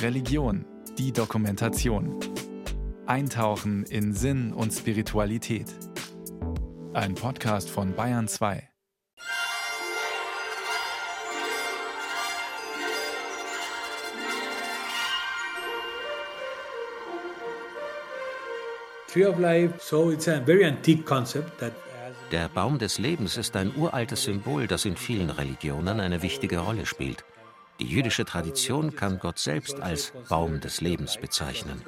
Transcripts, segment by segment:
Religion, die Dokumentation. Eintauchen in Sinn und Spiritualität. Ein Podcast von Bayern 2. Der Baum des Lebens ist ein uraltes Symbol, das in vielen Religionen eine wichtige Rolle spielt. Die jüdische Tradition kann Gott selbst als Baum des Lebens bezeichnen.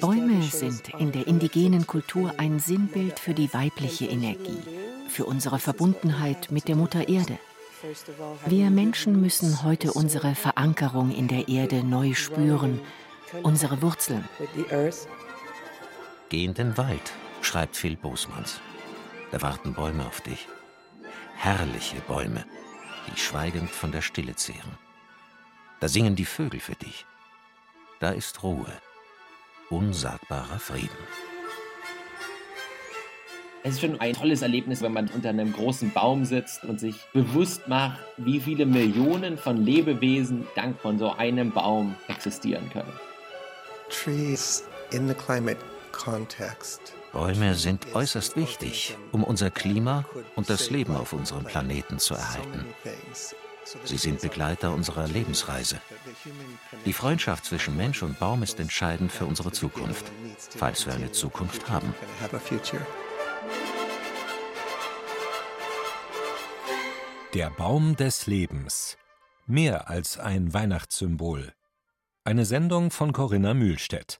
Bäume sind in der indigenen Kultur ein Sinnbild für die weibliche Energie, für unsere Verbundenheit mit der Mutter Erde. Wir Menschen müssen heute unsere Verankerung in der Erde neu spüren, unsere Wurzeln. Geh in den Wald, schreibt Phil Bosmans. Da warten Bäume auf dich. Herrliche Bäume, die schweigend von der Stille zehren. Da singen die Vögel für dich. Da ist Ruhe, unsagbarer Frieden. Es ist schon ein tolles Erlebnis, wenn man unter einem großen Baum sitzt und sich bewusst macht, wie viele Millionen von Lebewesen dank von so einem Baum existieren können. Trees in the climate context. Bäume sind äußerst wichtig, um unser Klima und das Leben auf unserem Planeten zu erhalten. Sie sind Begleiter unserer Lebensreise. Die Freundschaft zwischen Mensch und Baum ist entscheidend für unsere Zukunft, falls wir eine Zukunft haben. Der Baum des Lebens. Mehr als ein Weihnachtssymbol. Eine Sendung von Corinna Mühlstedt.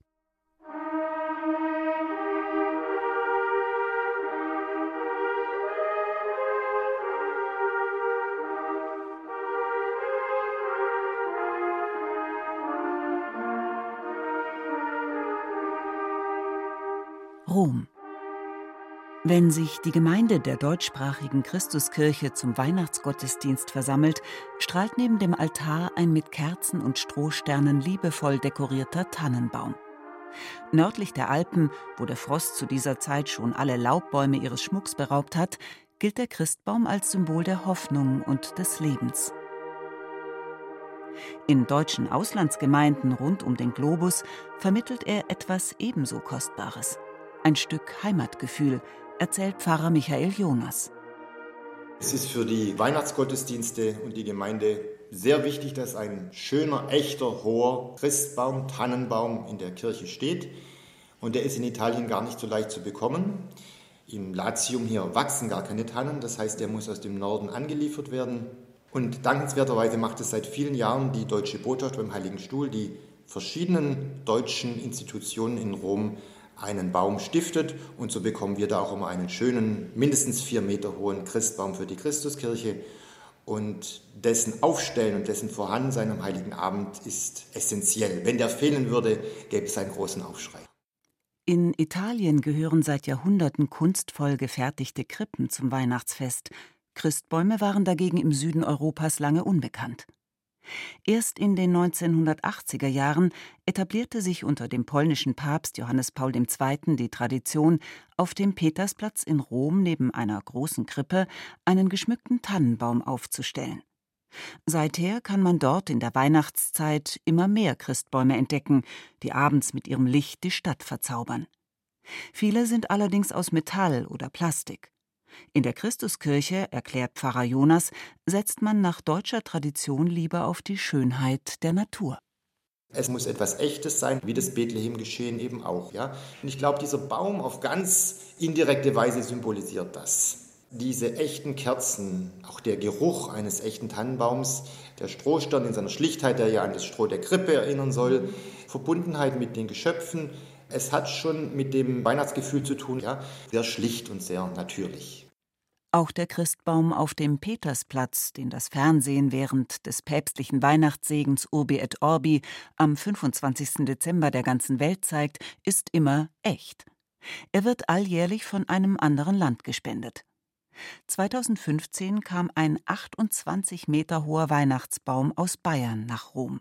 Wenn sich die Gemeinde der deutschsprachigen Christuskirche zum Weihnachtsgottesdienst versammelt, strahlt neben dem Altar ein mit Kerzen und Strohsternen liebevoll dekorierter Tannenbaum. Nördlich der Alpen, wo der Frost zu dieser Zeit schon alle Laubbäume ihres Schmucks beraubt hat, gilt der Christbaum als Symbol der Hoffnung und des Lebens. In deutschen Auslandsgemeinden rund um den Globus vermittelt er etwas ebenso Kostbares. Ein Stück Heimatgefühl, erzählt Pfarrer Michael Jonas. Es ist für die Weihnachtsgottesdienste und die Gemeinde sehr wichtig, dass ein schöner, echter, hoher Christbaum, Tannenbaum in der Kirche steht. Und der ist in Italien gar nicht so leicht zu bekommen. Im Latium hier wachsen gar keine Tannen, das heißt, der muss aus dem Norden angeliefert werden. Und dankenswerterweise macht es seit vielen Jahren die Deutsche Botschaft beim Heiligen Stuhl, die verschiedenen deutschen Institutionen in Rom einen Baum stiftet und so bekommen wir da auch immer einen schönen, mindestens vier Meter hohen Christbaum für die Christuskirche. Und dessen Aufstellen und dessen Vorhandensein am Heiligen Abend ist essentiell. Wenn der fehlen würde, gäbe es einen großen Aufschrei. In Italien gehören seit Jahrhunderten kunstvoll gefertigte Krippen zum Weihnachtsfest. Christbäume waren dagegen im Süden Europas lange unbekannt. Erst in den 1980er Jahren etablierte sich unter dem polnischen Papst Johannes Paul II. die Tradition, auf dem Petersplatz in Rom neben einer großen Krippe einen geschmückten Tannenbaum aufzustellen. Seither kann man dort in der Weihnachtszeit immer mehr Christbäume entdecken, die abends mit ihrem Licht die Stadt verzaubern. Viele sind allerdings aus Metall oder Plastik. In der Christuskirche, erklärt Pfarrer Jonas, setzt man nach deutscher Tradition lieber auf die Schönheit der Natur. Es muss etwas Echtes sein, wie das Bethlehem geschehen eben auch. Ja? Und ich glaube, dieser Baum auf ganz indirekte Weise symbolisiert das. Diese echten Kerzen, auch der Geruch eines echten Tannenbaums, der Strohstern in seiner Schlichtheit, der ja an das Stroh der Krippe erinnern soll, Verbundenheit mit den Geschöpfen, es hat schon mit dem Weihnachtsgefühl zu tun, ja, sehr schlicht und sehr natürlich. Auch der Christbaum auf dem Petersplatz, den das Fernsehen während des päpstlichen Weihnachtssegens Urbi et Orbi am 25. Dezember der ganzen Welt zeigt, ist immer echt. Er wird alljährlich von einem anderen Land gespendet. 2015 kam ein 28 Meter hoher Weihnachtsbaum aus Bayern nach Rom.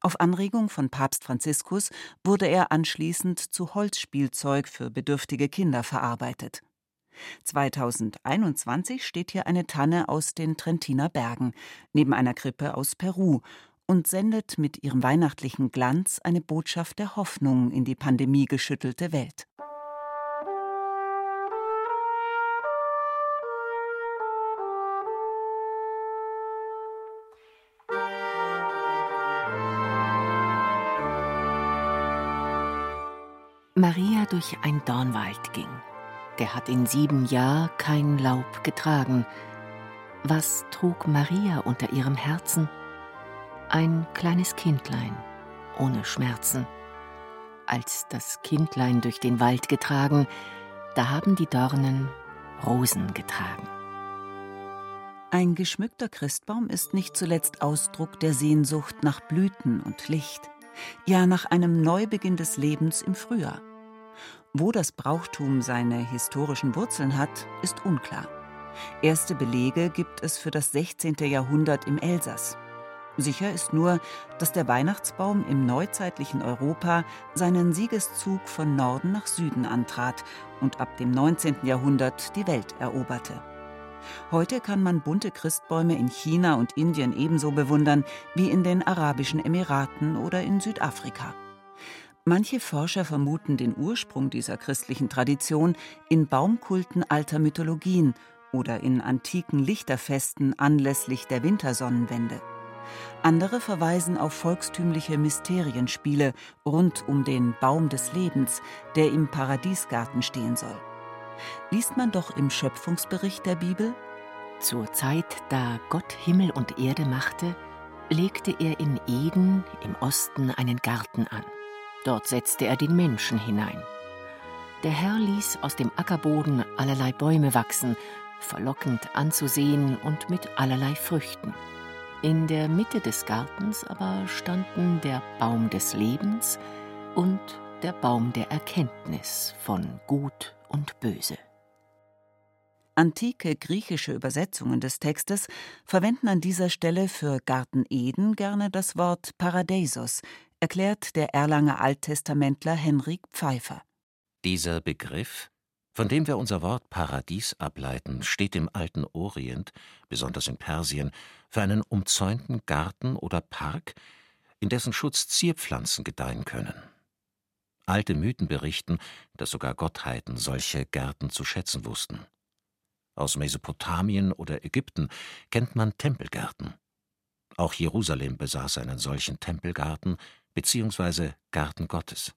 Auf Anregung von Papst Franziskus wurde er anschließend zu Holzspielzeug für bedürftige Kinder verarbeitet. 2021 steht hier eine Tanne aus den Trentiner Bergen, neben einer Krippe aus Peru und sendet mit ihrem weihnachtlichen Glanz eine Botschaft der Hoffnung in die pandemiegeschüttelte Welt. Maria durch ein Dornwald ging. Der hat in sieben Jahren kein Laub getragen. Was trug Maria unter ihrem Herzen? Ein kleines Kindlein, ohne Schmerzen. Als das Kindlein durch den Wald getragen, da haben die Dornen Rosen getragen. Ein geschmückter Christbaum ist nicht zuletzt Ausdruck der Sehnsucht nach Blüten und Licht, ja nach einem Neubeginn des Lebens im Frühjahr. Wo das Brauchtum seine historischen Wurzeln hat, ist unklar. Erste Belege gibt es für das 16. Jahrhundert im Elsass. Sicher ist nur, dass der Weihnachtsbaum im neuzeitlichen Europa seinen Siegeszug von Norden nach Süden antrat und ab dem 19. Jahrhundert die Welt eroberte. Heute kann man bunte Christbäume in China und Indien ebenso bewundern wie in den Arabischen Emiraten oder in Südafrika. Manche Forscher vermuten den Ursprung dieser christlichen Tradition in Baumkulten alter Mythologien oder in antiken Lichterfesten anlässlich der Wintersonnenwende. Andere verweisen auf volkstümliche Mysterienspiele rund um den Baum des Lebens, der im Paradiesgarten stehen soll. Liest man doch im Schöpfungsbericht der Bibel? Zur Zeit, da Gott Himmel und Erde machte, legte er in Eden im Osten einen Garten an. Dort setzte er den Menschen hinein. Der Herr ließ aus dem Ackerboden allerlei Bäume wachsen, verlockend anzusehen und mit allerlei Früchten. In der Mitte des Gartens aber standen der Baum des Lebens und der Baum der Erkenntnis von Gut und Böse. Antike griechische Übersetzungen des Textes verwenden an dieser Stelle für Garten Eden gerne das Wort Paradeisos, erklärt der Erlanger Alttestamentler Henrik Pfeiffer. Dieser Begriff, von dem wir unser Wort Paradies ableiten, steht im alten Orient, besonders in Persien, für einen umzäunten Garten oder Park, in dessen Schutz Zierpflanzen gedeihen können. Alte Mythen berichten, dass sogar Gottheiten solche Gärten zu schätzen wussten. Aus Mesopotamien oder Ägypten kennt man Tempelgärten. Auch Jerusalem besaß einen solchen Tempelgarten, bzw. Garten Gottes.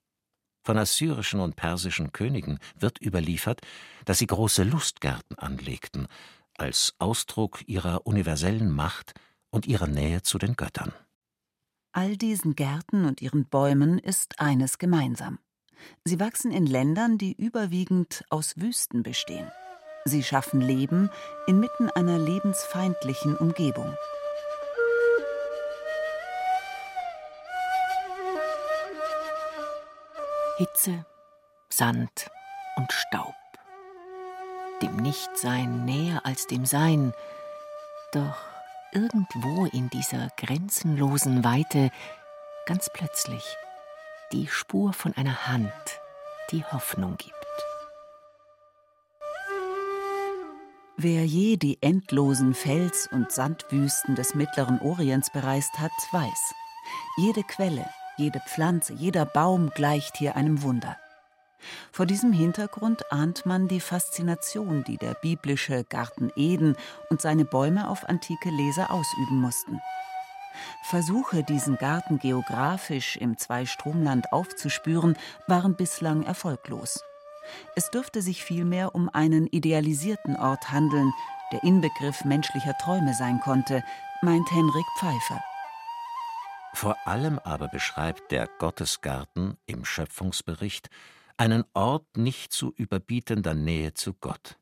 Von assyrischen und persischen Königen wird überliefert, dass sie große Lustgärten anlegten, als Ausdruck ihrer universellen Macht und ihrer Nähe zu den Göttern. All diesen Gärten und ihren Bäumen ist eines gemeinsam. Sie wachsen in Ländern, die überwiegend aus Wüsten bestehen. Sie schaffen Leben inmitten einer lebensfeindlichen Umgebung. Hitze, Sand und Staub. Dem Nichtsein näher als dem Sein, doch irgendwo in dieser grenzenlosen Weite ganz plötzlich die Spur von einer Hand, die Hoffnung gibt. Wer je die endlosen Fels- und Sandwüsten des Mittleren Orients bereist hat, weiß, jede Quelle, jede Pflanze, jeder Baum gleicht hier einem Wunder. Vor diesem Hintergrund ahnt man die Faszination, die der biblische Garten Eden und seine Bäume auf antike Leser ausüben mussten. Versuche, diesen Garten geografisch im Zweistromland aufzuspüren, waren bislang erfolglos. Es dürfte sich vielmehr um einen idealisierten Ort handeln, der Inbegriff menschlicher Träume sein konnte, meint Henrik Pfeiffer. Vor allem aber beschreibt der Gottesgarten im Schöpfungsbericht einen Ort nicht zu überbietender Nähe zu Gott.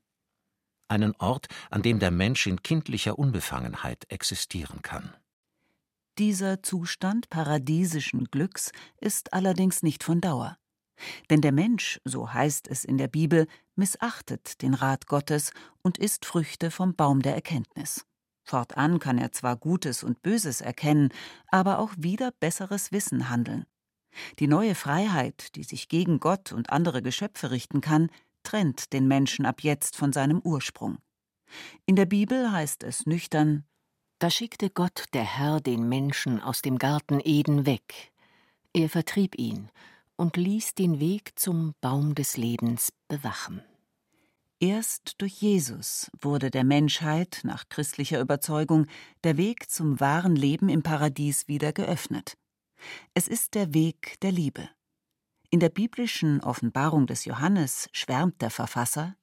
Einen Ort, an dem der Mensch in kindlicher Unbefangenheit existieren kann. Dieser Zustand paradiesischen Glücks ist allerdings nicht von Dauer. Denn der Mensch, so heißt es in der Bibel, missachtet den Rat Gottes und isst Früchte vom Baum der Erkenntnis. Fortan kann er zwar Gutes und Böses erkennen, aber auch wieder besseres Wissen handeln. Die neue Freiheit, die sich gegen Gott und andere Geschöpfe richten kann, trennt den Menschen ab jetzt von seinem Ursprung. In der Bibel heißt es nüchtern Da schickte Gott der Herr den Menschen aus dem Garten Eden weg. Er vertrieb ihn und ließ den Weg zum Baum des Lebens bewachen. Erst durch Jesus wurde der Menschheit nach christlicher Überzeugung der Weg zum wahren Leben im Paradies wieder geöffnet. Es ist der Weg der Liebe. In der biblischen Offenbarung des Johannes schwärmt der Verfasser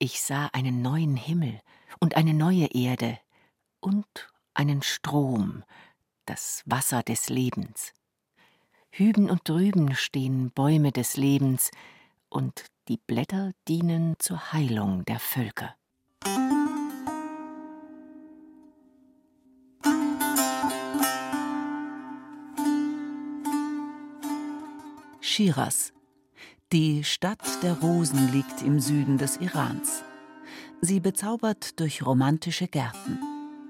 Ich sah einen neuen Himmel und eine neue Erde und einen Strom, das Wasser des Lebens. Hüben und drüben stehen Bäume des Lebens, und die Blätter dienen zur Heilung der Völker. Shiraz. Die Stadt der Rosen liegt im Süden des Irans. Sie bezaubert durch romantische Gärten.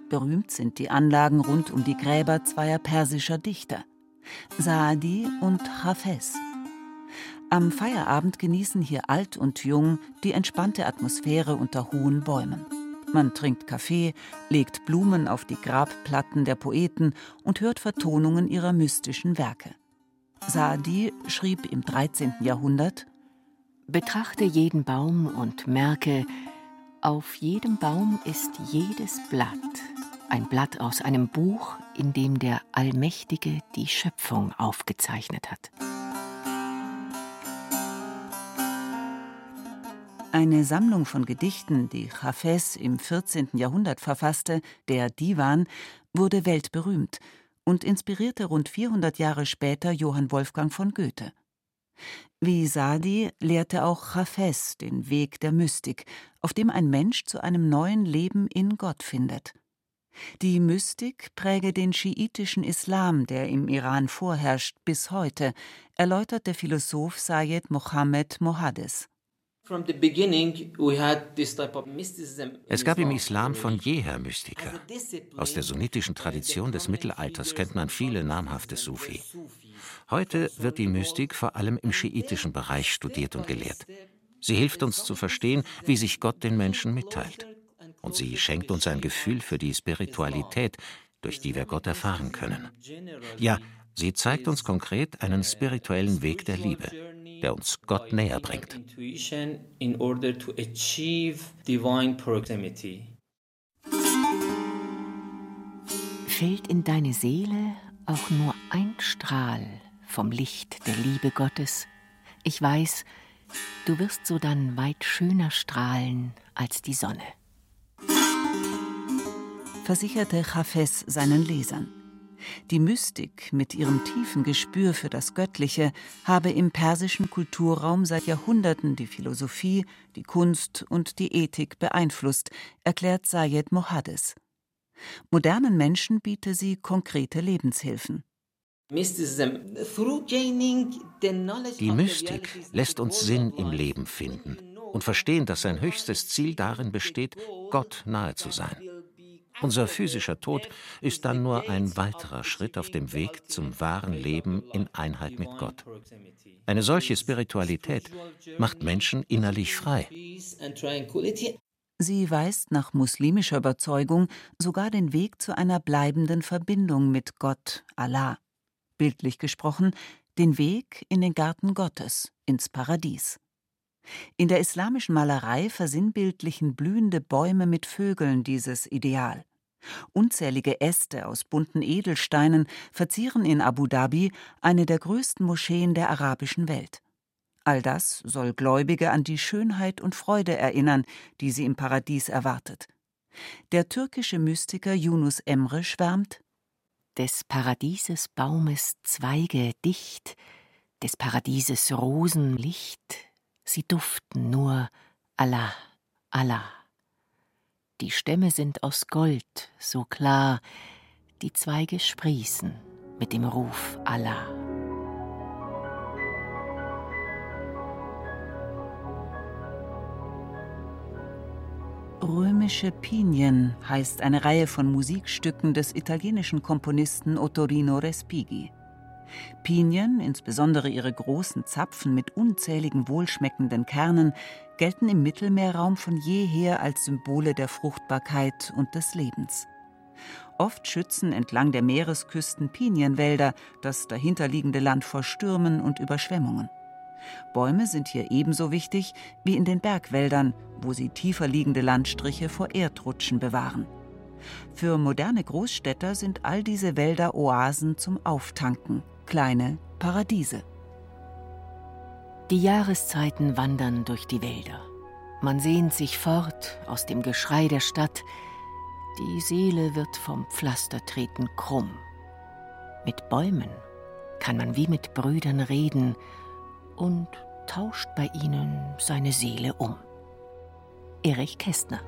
Berühmt sind die Anlagen rund um die Gräber zweier persischer Dichter, Saadi und Hafez. Am Feierabend genießen hier alt und jung die entspannte Atmosphäre unter hohen Bäumen. Man trinkt Kaffee, legt Blumen auf die Grabplatten der Poeten und hört Vertonungen ihrer mystischen Werke. Saadi schrieb im 13. Jahrhundert Betrachte jeden Baum und merke, auf jedem Baum ist jedes Blatt ein Blatt aus einem Buch, in dem der Allmächtige die Schöpfung aufgezeichnet hat. Eine Sammlung von Gedichten, die Hafez im 14. Jahrhundert verfasste, der Divan, wurde weltberühmt und inspirierte rund 400 Jahre später Johann Wolfgang von Goethe. Wie Sadi lehrte auch Hafez den Weg der Mystik, auf dem ein Mensch zu einem neuen Leben in Gott findet. Die Mystik präge den schiitischen Islam, der im Iran vorherrscht, bis heute, erläutert der Philosoph Sayed Mohammed Mohades. Es gab im Islam von jeher Mystiker. Aus der sunnitischen Tradition des Mittelalters kennt man viele namhafte Sufi. Heute wird die Mystik vor allem im schiitischen Bereich studiert und gelehrt. Sie hilft uns zu verstehen, wie sich Gott den Menschen mitteilt. Und sie schenkt uns ein Gefühl für die Spiritualität, durch die wir Gott erfahren können. Ja, sie zeigt uns konkret einen spirituellen Weg der Liebe der uns Gott näher bringt. Fällt in deine Seele auch nur ein Strahl vom Licht der Liebe Gottes, ich weiß, du wirst so dann weit schöner strahlen als die Sonne. Versicherte Chafes seinen Lesern. Die Mystik mit ihrem tiefen Gespür für das Göttliche habe im persischen Kulturraum seit Jahrhunderten die Philosophie, die Kunst und die Ethik beeinflusst, erklärt Sayed Mohades. Modernen Menschen biete sie konkrete Lebenshilfen. Die Mystik lässt uns Sinn im Leben finden und verstehen, dass sein höchstes Ziel darin besteht, Gott nahe zu sein. Unser physischer Tod ist dann nur ein weiterer Schritt auf dem Weg zum wahren Leben in Einheit mit Gott. Eine solche Spiritualität macht Menschen innerlich frei. Sie weist nach muslimischer Überzeugung sogar den Weg zu einer bleibenden Verbindung mit Gott, Allah. Bildlich gesprochen, den Weg in den Garten Gottes, ins Paradies. In der islamischen Malerei versinnbildlichen blühende Bäume mit Vögeln dieses Ideal. Unzählige Äste aus bunten Edelsteinen verzieren in Abu Dhabi eine der größten Moscheen der arabischen Welt. All das soll Gläubige an die Schönheit und Freude erinnern, die sie im Paradies erwartet. Der türkische Mystiker Yunus Emre schwärmt Des Paradieses Baumes Zweige dicht, des Paradieses Rosen Licht, sie duften nur Allah, Allah. Die Stämme sind aus Gold, so klar, die Zweige sprießen mit dem Ruf Allah. Römische Pinien heißt eine Reihe von Musikstücken des italienischen Komponisten Ottorino Respighi. Pinien, insbesondere ihre großen Zapfen mit unzähligen wohlschmeckenden Kernen, gelten im Mittelmeerraum von jeher als Symbole der Fruchtbarkeit und des Lebens. Oft schützen entlang der Meeresküsten Pinienwälder das dahinterliegende Land vor Stürmen und Überschwemmungen. Bäume sind hier ebenso wichtig wie in den Bergwäldern, wo sie tiefer liegende Landstriche vor Erdrutschen bewahren. Für moderne Großstädter sind all diese Wälder Oasen zum Auftanken, kleine Paradiese. Die Jahreszeiten wandern durch die Wälder. Man sehnt sich fort aus dem Geschrei der Stadt, die Seele wird vom Pflastertreten krumm. Mit Bäumen kann man wie mit Brüdern reden und tauscht bei ihnen seine Seele um. Erich Kästner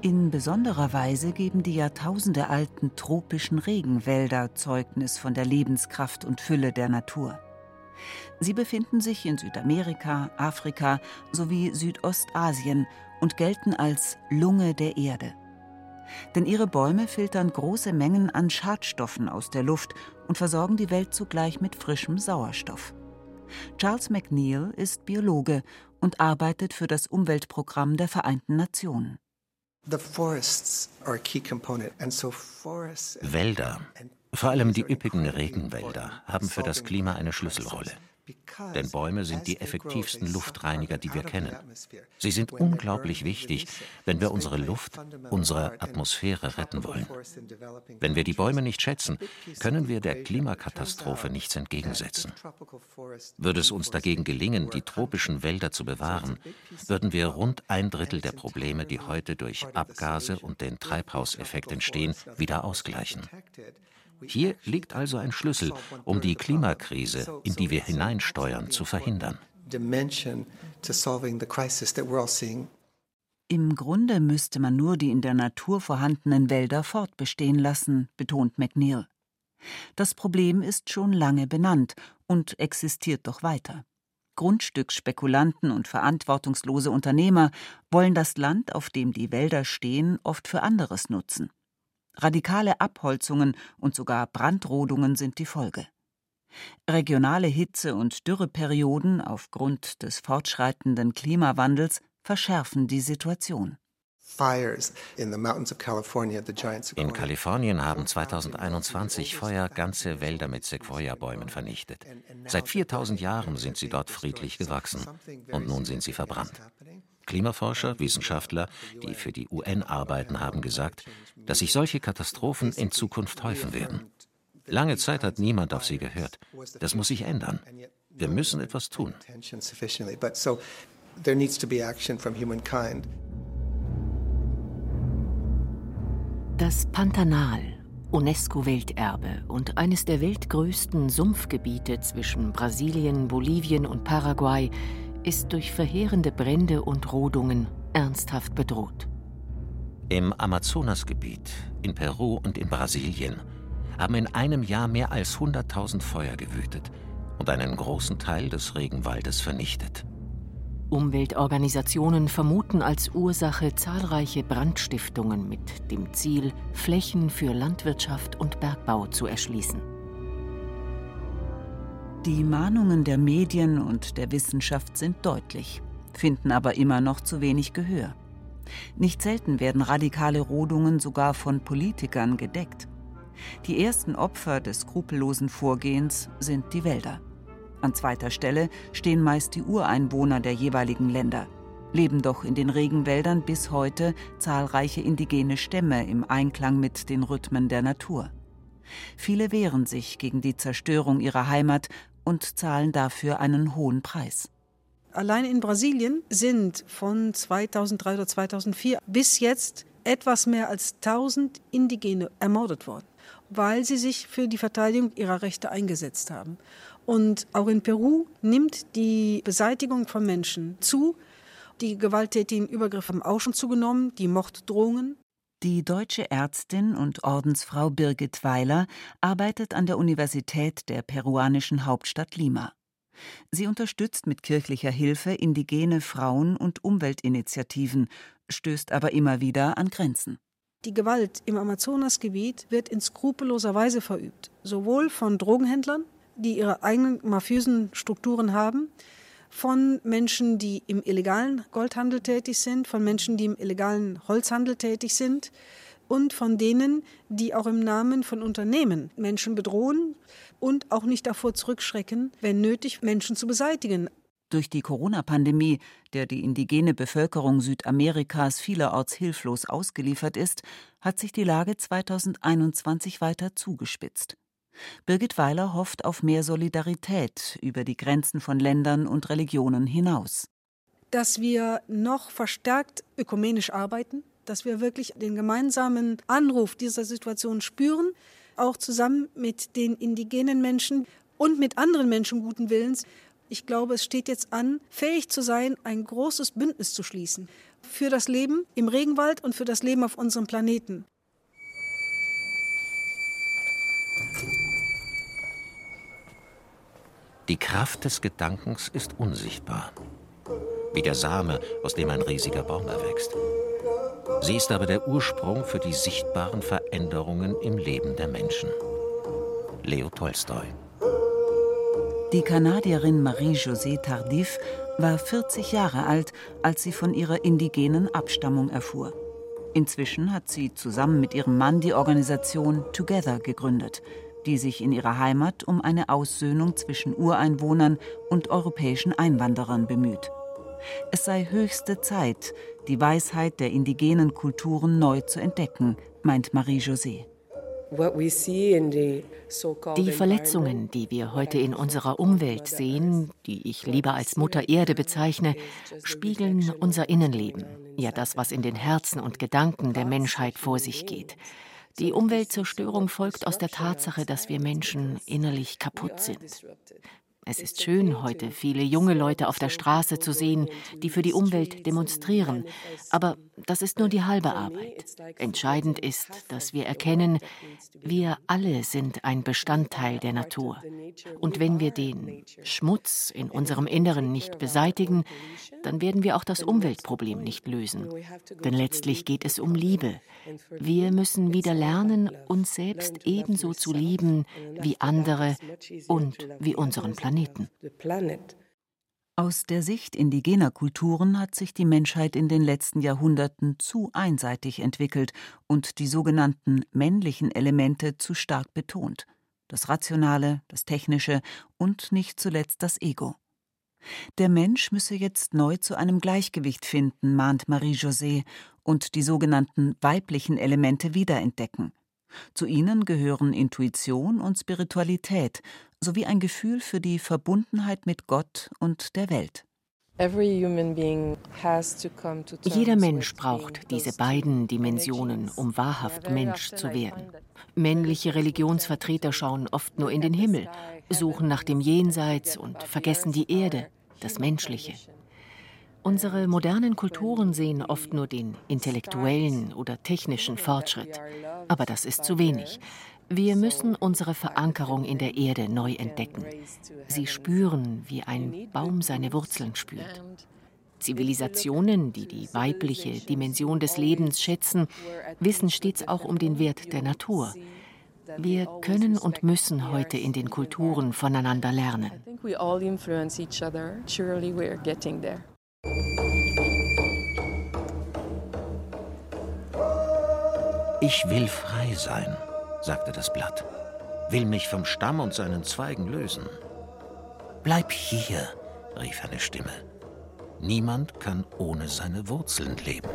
In besonderer Weise geben die jahrtausendealten tropischen Regenwälder Zeugnis von der Lebenskraft und Fülle der Natur. Sie befinden sich in Südamerika, Afrika sowie Südostasien und gelten als Lunge der Erde. Denn ihre Bäume filtern große Mengen an Schadstoffen aus der Luft und versorgen die Welt zugleich mit frischem Sauerstoff. Charles McNeil ist Biologe und arbeitet für das Umweltprogramm der Vereinten Nationen. Wälder, vor allem die üppigen Regenwälder, haben für das Klima eine Schlüsselrolle. Denn Bäume sind die effektivsten Luftreiniger, die wir kennen. Sie sind unglaublich wichtig, wenn wir unsere Luft, unsere Atmosphäre retten wollen. Wenn wir die Bäume nicht schätzen, können wir der Klimakatastrophe nichts entgegensetzen. Würde es uns dagegen gelingen, die tropischen Wälder zu bewahren, würden wir rund ein Drittel der Probleme, die heute durch Abgase und den Treibhauseffekt entstehen, wieder ausgleichen. Hier liegt also ein Schlüssel, um die Klimakrise, in die wir hineinsteuern, zu verhindern. Im Grunde müsste man nur die in der Natur vorhandenen Wälder fortbestehen lassen, betont McNeil. Das Problem ist schon lange benannt und existiert doch weiter. Grundstücksspekulanten und verantwortungslose Unternehmer wollen das Land, auf dem die Wälder stehen, oft für anderes nutzen. Radikale Abholzungen und sogar Brandrodungen sind die Folge. Regionale Hitze- und Dürreperioden aufgrund des fortschreitenden Klimawandels verschärfen die Situation. In Kalifornien haben 2021 Feuer ganze Wälder mit Sequoia-Bäumen vernichtet. Seit 4000 Jahren sind sie dort friedlich gewachsen und nun sind sie verbrannt. Klimaforscher, Wissenschaftler, die für die UN arbeiten, haben gesagt, dass sich solche Katastrophen in Zukunft häufen werden. Lange Zeit hat niemand auf sie gehört. Das muss sich ändern. Wir müssen etwas tun. Das Pantanal, UNESCO-Welterbe und eines der weltgrößten Sumpfgebiete zwischen Brasilien, Bolivien und Paraguay, ist durch verheerende Brände und Rodungen ernsthaft bedroht. Im Amazonasgebiet, in Peru und in Brasilien haben in einem Jahr mehr als 100.000 Feuer gewütet und einen großen Teil des Regenwaldes vernichtet. Umweltorganisationen vermuten als Ursache zahlreiche Brandstiftungen mit dem Ziel, Flächen für Landwirtschaft und Bergbau zu erschließen. Die Mahnungen der Medien und der Wissenschaft sind deutlich, finden aber immer noch zu wenig Gehör. Nicht selten werden radikale Rodungen sogar von Politikern gedeckt. Die ersten Opfer des skrupellosen Vorgehens sind die Wälder. An zweiter Stelle stehen meist die Ureinwohner der jeweiligen Länder, leben doch in den Regenwäldern bis heute zahlreiche indigene Stämme im Einklang mit den Rhythmen der Natur. Viele wehren sich gegen die Zerstörung ihrer Heimat und zahlen dafür einen hohen Preis. Allein in Brasilien sind von 2003 oder 2004 bis jetzt etwas mehr als 1000 Indigene ermordet worden, weil sie sich für die Verteidigung ihrer Rechte eingesetzt haben. Und auch in Peru nimmt die Beseitigung von Menschen zu. Die gewalttätigen Übergriffe haben auch schon zugenommen, die Morddrohungen. Die deutsche Ärztin und Ordensfrau Birgit Weiler arbeitet an der Universität der peruanischen Hauptstadt Lima. Sie unterstützt mit kirchlicher Hilfe indigene Frauen- und Umweltinitiativen, stößt aber immer wieder an Grenzen. Die Gewalt im Amazonasgebiet wird in skrupelloser Weise verübt, sowohl von Drogenhändlern, die ihre eigenen mafiösen Strukturen haben, von Menschen, die im illegalen Goldhandel tätig sind, von Menschen, die im illegalen Holzhandel tätig sind und von denen, die auch im Namen von Unternehmen Menschen bedrohen und auch nicht davor zurückschrecken, wenn nötig, Menschen zu beseitigen. Durch die Corona-Pandemie, der die indigene Bevölkerung Südamerikas vielerorts hilflos ausgeliefert ist, hat sich die Lage 2021 weiter zugespitzt. Birgit Weiler hofft auf mehr Solidarität über die Grenzen von Ländern und Religionen hinaus. Dass wir noch verstärkt ökumenisch arbeiten, dass wir wirklich den gemeinsamen Anruf dieser Situation spüren, auch zusammen mit den indigenen Menschen und mit anderen Menschen guten Willens. Ich glaube, es steht jetzt an, fähig zu sein, ein großes Bündnis zu schließen für das Leben im Regenwald und für das Leben auf unserem Planeten. Die Kraft des Gedankens ist unsichtbar, wie der Same, aus dem ein riesiger Baum erwächst. Sie ist aber der Ursprung für die sichtbaren Veränderungen im Leben der Menschen. Leo Tolstoi. Die Kanadierin Marie-Josée Tardif war 40 Jahre alt, als sie von ihrer indigenen Abstammung erfuhr. Inzwischen hat sie zusammen mit ihrem Mann die Organisation Together gegründet, die sich in ihrer Heimat um eine Aussöhnung zwischen Ureinwohnern und europäischen Einwanderern bemüht. Es sei höchste Zeit, die Weisheit der indigenen Kulturen neu zu entdecken, meint Marie-José. Die Verletzungen, die wir heute in unserer Umwelt sehen, die ich lieber als Mutter Erde bezeichne, spiegeln unser Innenleben, ja das, was in den Herzen und Gedanken der Menschheit vor sich geht. Die Umweltzerstörung folgt aus der Tatsache, dass wir Menschen innerlich kaputt sind. Es ist schön, heute viele junge Leute auf der Straße zu sehen, die für die Umwelt demonstrieren. Aber das ist nur die halbe Arbeit. Entscheidend ist, dass wir erkennen, wir alle sind ein Bestandteil der Natur. Und wenn wir den Schmutz in unserem Inneren nicht beseitigen, dann werden wir auch das Umweltproblem nicht lösen. Denn letztlich geht es um Liebe. Wir müssen wieder lernen, uns selbst ebenso zu lieben wie andere und wie unseren Planeten. Aus der Sicht indigener Kulturen hat sich die Menschheit in den letzten Jahrhunderten zu einseitig entwickelt und die sogenannten männlichen Elemente zu stark betont. Das Rationale, das Technische und nicht zuletzt das Ego. Der Mensch müsse jetzt neu zu einem Gleichgewicht finden, mahnt Marie-José, und die sogenannten weiblichen Elemente wiederentdecken. Zu ihnen gehören Intuition und Spiritualität sowie ein Gefühl für die Verbundenheit mit Gott und der Welt. Jeder Mensch braucht diese beiden Dimensionen, um wahrhaft Mensch zu werden. Männliche Religionsvertreter schauen oft nur in den Himmel, suchen nach dem Jenseits und vergessen die Erde, das Menschliche. Unsere modernen Kulturen sehen oft nur den intellektuellen oder technischen Fortschritt. Aber das ist zu wenig. Wir müssen unsere Verankerung in der Erde neu entdecken. Sie spüren, wie ein Baum seine Wurzeln spürt. Zivilisationen, die die weibliche Dimension des Lebens schätzen, wissen stets auch um den Wert der Natur. Wir können und müssen heute in den Kulturen voneinander lernen. Ich will frei sein, sagte das Blatt, will mich vom Stamm und seinen Zweigen lösen. Bleib hier, rief eine Stimme. Niemand kann ohne seine Wurzeln leben.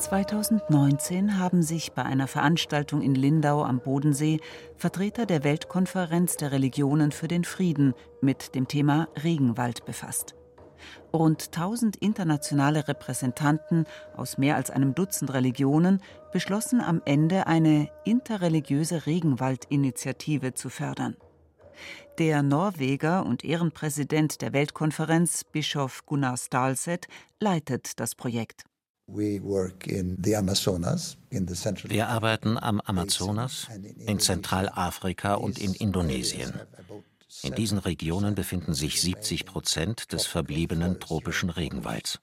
2019 haben sich bei einer Veranstaltung in Lindau am Bodensee Vertreter der Weltkonferenz der Religionen für den Frieden mit dem Thema Regenwald befasst. Rund 1000 internationale Repräsentanten aus mehr als einem Dutzend Religionen beschlossen am Ende eine interreligiöse Regenwaldinitiative zu fördern. Der Norweger und Ehrenpräsident der Weltkonferenz, Bischof Gunnar Stalset, leitet das Projekt. Wir arbeiten am Amazonas, in Zentralafrika und in Indonesien. In diesen Regionen befinden sich 70 Prozent des verbliebenen tropischen Regenwalds.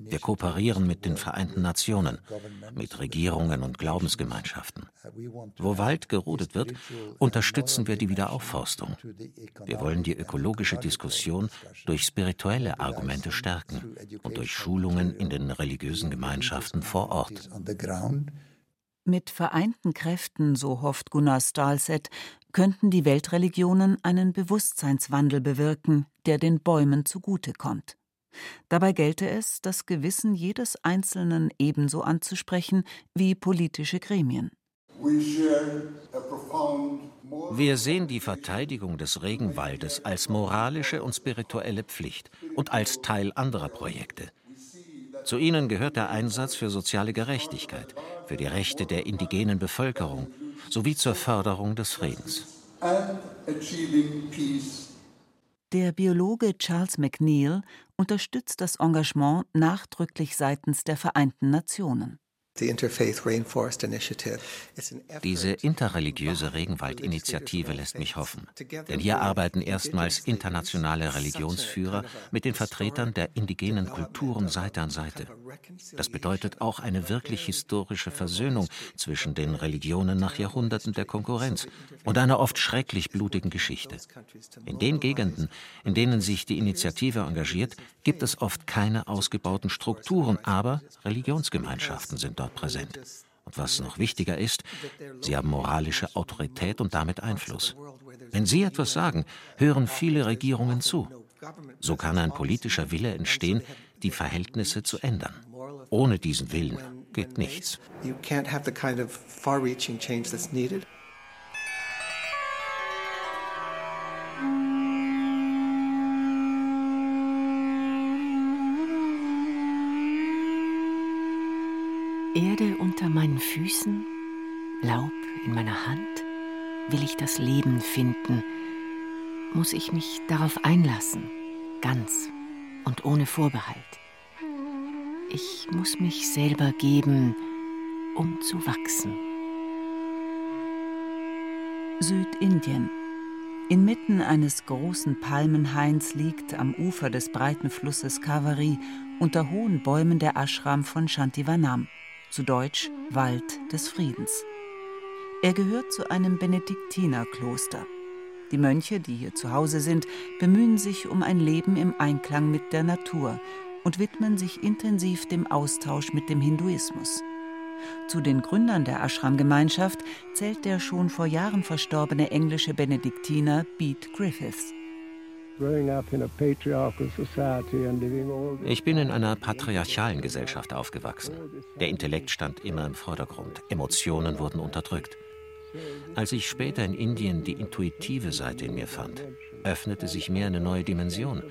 Wir kooperieren mit den Vereinten Nationen, mit Regierungen und Glaubensgemeinschaften. Wo Wald gerodet wird, unterstützen wir die Wiederaufforstung. Wir wollen die ökologische Diskussion durch spirituelle Argumente stärken und durch Schulungen in den religiösen Gemeinschaften vor Ort. Mit vereinten Kräften, so hofft Gunnar Stahlset, könnten die Weltreligionen einen Bewusstseinswandel bewirken, der den Bäumen zugutekommt. Dabei gelte es, das Gewissen jedes Einzelnen ebenso anzusprechen wie politische Gremien. Wir sehen die Verteidigung des Regenwaldes als moralische und spirituelle Pflicht und als Teil anderer Projekte. Zu ihnen gehört der Einsatz für soziale Gerechtigkeit, für die Rechte der indigenen Bevölkerung sowie zur Förderung des Friedens. Der Biologe Charles McNeil unterstützt das Engagement nachdrücklich seitens der Vereinten Nationen. Diese interreligiöse Regenwaldinitiative lässt mich hoffen. Denn hier arbeiten erstmals internationale Religionsführer mit den Vertretern der indigenen Kulturen Seite an Seite. Das bedeutet auch eine wirklich historische Versöhnung zwischen den Religionen nach Jahrhunderten der Konkurrenz und einer oft schrecklich blutigen Geschichte. In den Gegenden, in denen sich die Initiative engagiert, gibt es oft keine ausgebauten Strukturen, aber Religionsgemeinschaften sind dort dort präsent. Und was noch wichtiger ist, sie haben moralische Autorität und damit Einfluss. Wenn sie etwas sagen, hören viele Regierungen zu. So kann ein politischer Wille entstehen, die Verhältnisse zu ändern. Ohne diesen Willen geht nichts. You can't have the kind of far-reaching change that's needed. Erde unter meinen Füßen, Laub in meiner Hand, will ich das Leben finden, muss ich mich darauf einlassen, ganz und ohne Vorbehalt. Ich muss mich selber geben, um zu wachsen. Südindien. Inmitten eines großen Palmenhains liegt am Ufer des breiten Flusses Kavari unter hohen Bäumen der Ashram von Shantivanam zu Deutsch Wald des Friedens. Er gehört zu einem Benediktinerkloster. Die Mönche, die hier zu Hause sind, bemühen sich um ein Leben im Einklang mit der Natur und widmen sich intensiv dem Austausch mit dem Hinduismus. Zu den Gründern der Ashram-Gemeinschaft zählt der schon vor Jahren verstorbene englische Benediktiner Beat Griffiths. Ich bin in einer patriarchalen Gesellschaft aufgewachsen. Der Intellekt stand immer im Vordergrund, Emotionen wurden unterdrückt. Als ich später in Indien die intuitive Seite in mir fand, öffnete sich mir eine neue Dimension.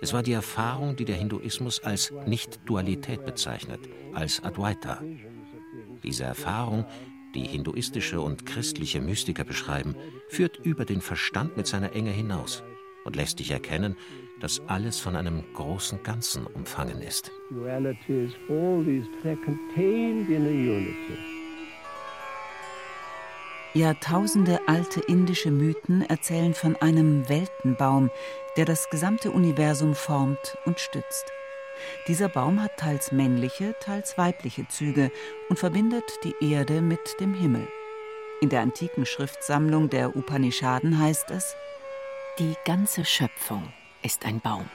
Es war die Erfahrung, die der Hinduismus als Nicht-Dualität bezeichnet, als Advaita. Diese Erfahrung, die hinduistische und christliche Mystiker beschreiben, führt über den Verstand mit seiner Enge hinaus und lässt dich erkennen, dass alles von einem großen Ganzen umfangen ist. Jahrtausende alte indische Mythen erzählen von einem Weltenbaum, der das gesamte Universum formt und stützt. Dieser Baum hat teils männliche, teils weibliche Züge und verbindet die Erde mit dem Himmel. In der antiken Schriftsammlung der Upanishaden heißt es, die ganze Schöpfung ist ein Baum.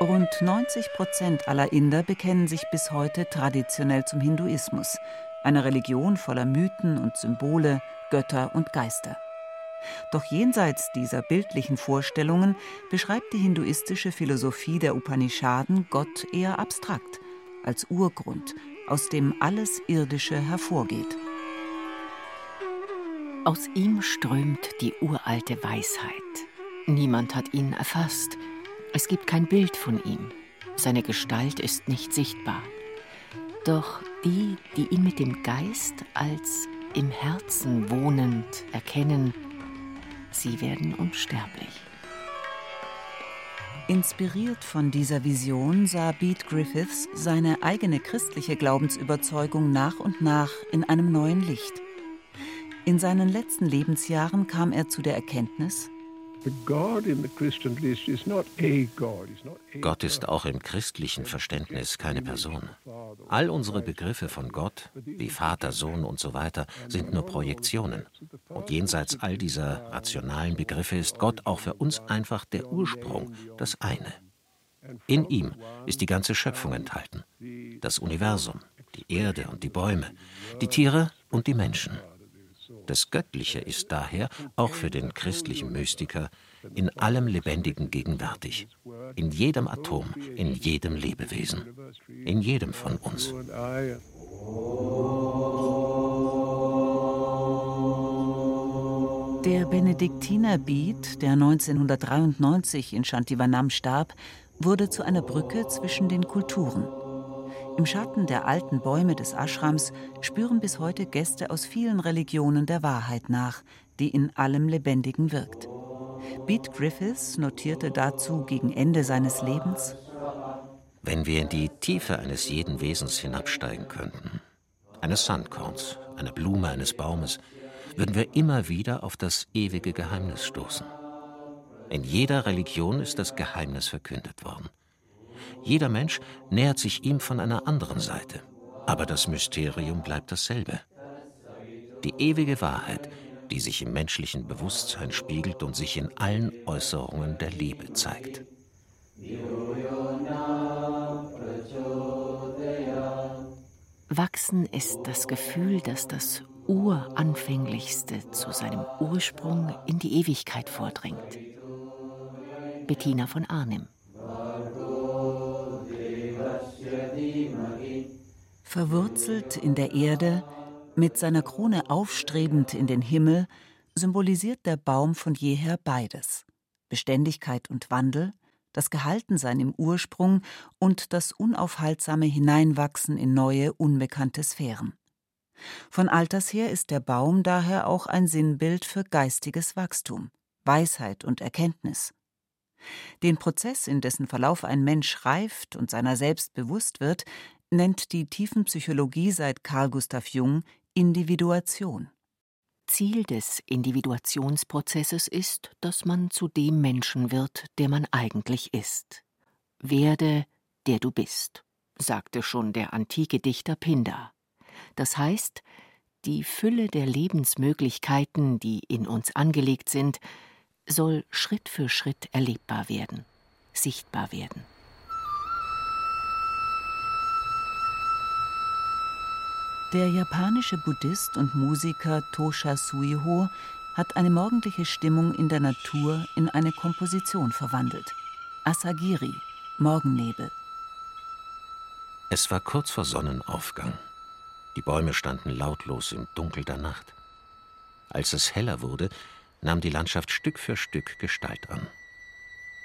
Rund 90 Prozent aller Inder bekennen sich bis heute traditionell zum Hinduismus, einer Religion voller Mythen und Symbole, Götter und Geister. Doch jenseits dieser bildlichen Vorstellungen beschreibt die hinduistische Philosophie der Upanishaden Gott eher abstrakt, als Urgrund, aus dem alles Irdische hervorgeht. Aus ihm strömt die uralte Weisheit. Niemand hat ihn erfasst. Es gibt kein Bild von ihm. Seine Gestalt ist nicht sichtbar. Doch die, die ihn mit dem Geist als im Herzen wohnend erkennen, sie werden unsterblich. Inspiriert von dieser Vision sah Beat Griffiths seine eigene christliche Glaubensüberzeugung nach und nach in einem neuen Licht. In seinen letzten Lebensjahren kam er zu der Erkenntnis, Gott ist auch im christlichen Verständnis keine Person. All unsere Begriffe von Gott, wie Vater, Sohn und so weiter, sind nur Projektionen. Und jenseits all dieser rationalen Begriffe ist Gott auch für uns einfach der Ursprung, das eine. In ihm ist die ganze Schöpfung enthalten. Das Universum, die Erde und die Bäume, die Tiere und die Menschen. Das Göttliche ist daher auch für den christlichen Mystiker in allem Lebendigen gegenwärtig, in jedem Atom, in jedem Lebewesen, in jedem von uns. Der Benediktiner Beat, der 1993 in Shantivanam starb, wurde zu einer Brücke zwischen den Kulturen. Im Schatten der alten Bäume des Ashrams spüren bis heute Gäste aus vielen Religionen der Wahrheit nach, die in allem Lebendigen wirkt. Beat Griffiths notierte dazu gegen Ende seines Lebens: Wenn wir in die Tiefe eines jeden Wesens hinabsteigen könnten, eines Sandkorns, einer Blume, eines Baumes, würden wir immer wieder auf das ewige Geheimnis stoßen. In jeder Religion ist das Geheimnis verkündet worden. Jeder Mensch nähert sich ihm von einer anderen Seite. Aber das Mysterium bleibt dasselbe. Die ewige Wahrheit, die sich im menschlichen Bewusstsein spiegelt und sich in allen Äußerungen der Liebe zeigt. Wachsen ist das Gefühl, dass das Uranfänglichste zu seinem Ursprung in die Ewigkeit vordringt. Bettina von Arnim Verwurzelt in der Erde, mit seiner Krone aufstrebend in den Himmel, symbolisiert der Baum von jeher beides Beständigkeit und Wandel, das Gehaltensein im Ursprung und das unaufhaltsame Hineinwachsen in neue, unbekannte Sphären. Von alters her ist der Baum daher auch ein Sinnbild für geistiges Wachstum, Weisheit und Erkenntnis. Den Prozess, in dessen Verlauf ein Mensch reift und seiner selbst bewusst wird, nennt die Tiefenpsychologie seit Carl Gustav Jung Individuation. Ziel des Individuationsprozesses ist, dass man zu dem Menschen wird, der man eigentlich ist. Werde, der du bist, sagte schon der antike Dichter Pindar. Das heißt, die Fülle der Lebensmöglichkeiten, die in uns angelegt sind, soll Schritt für Schritt erlebbar werden, sichtbar werden. Der japanische Buddhist und Musiker Tosha Suiho hat eine morgendliche Stimmung in der Natur in eine Komposition verwandelt. Asagiri, Morgennebel. Es war kurz vor Sonnenaufgang. Die Bäume standen lautlos im Dunkel der Nacht. Als es heller wurde, nahm die Landschaft Stück für Stück Gestalt an.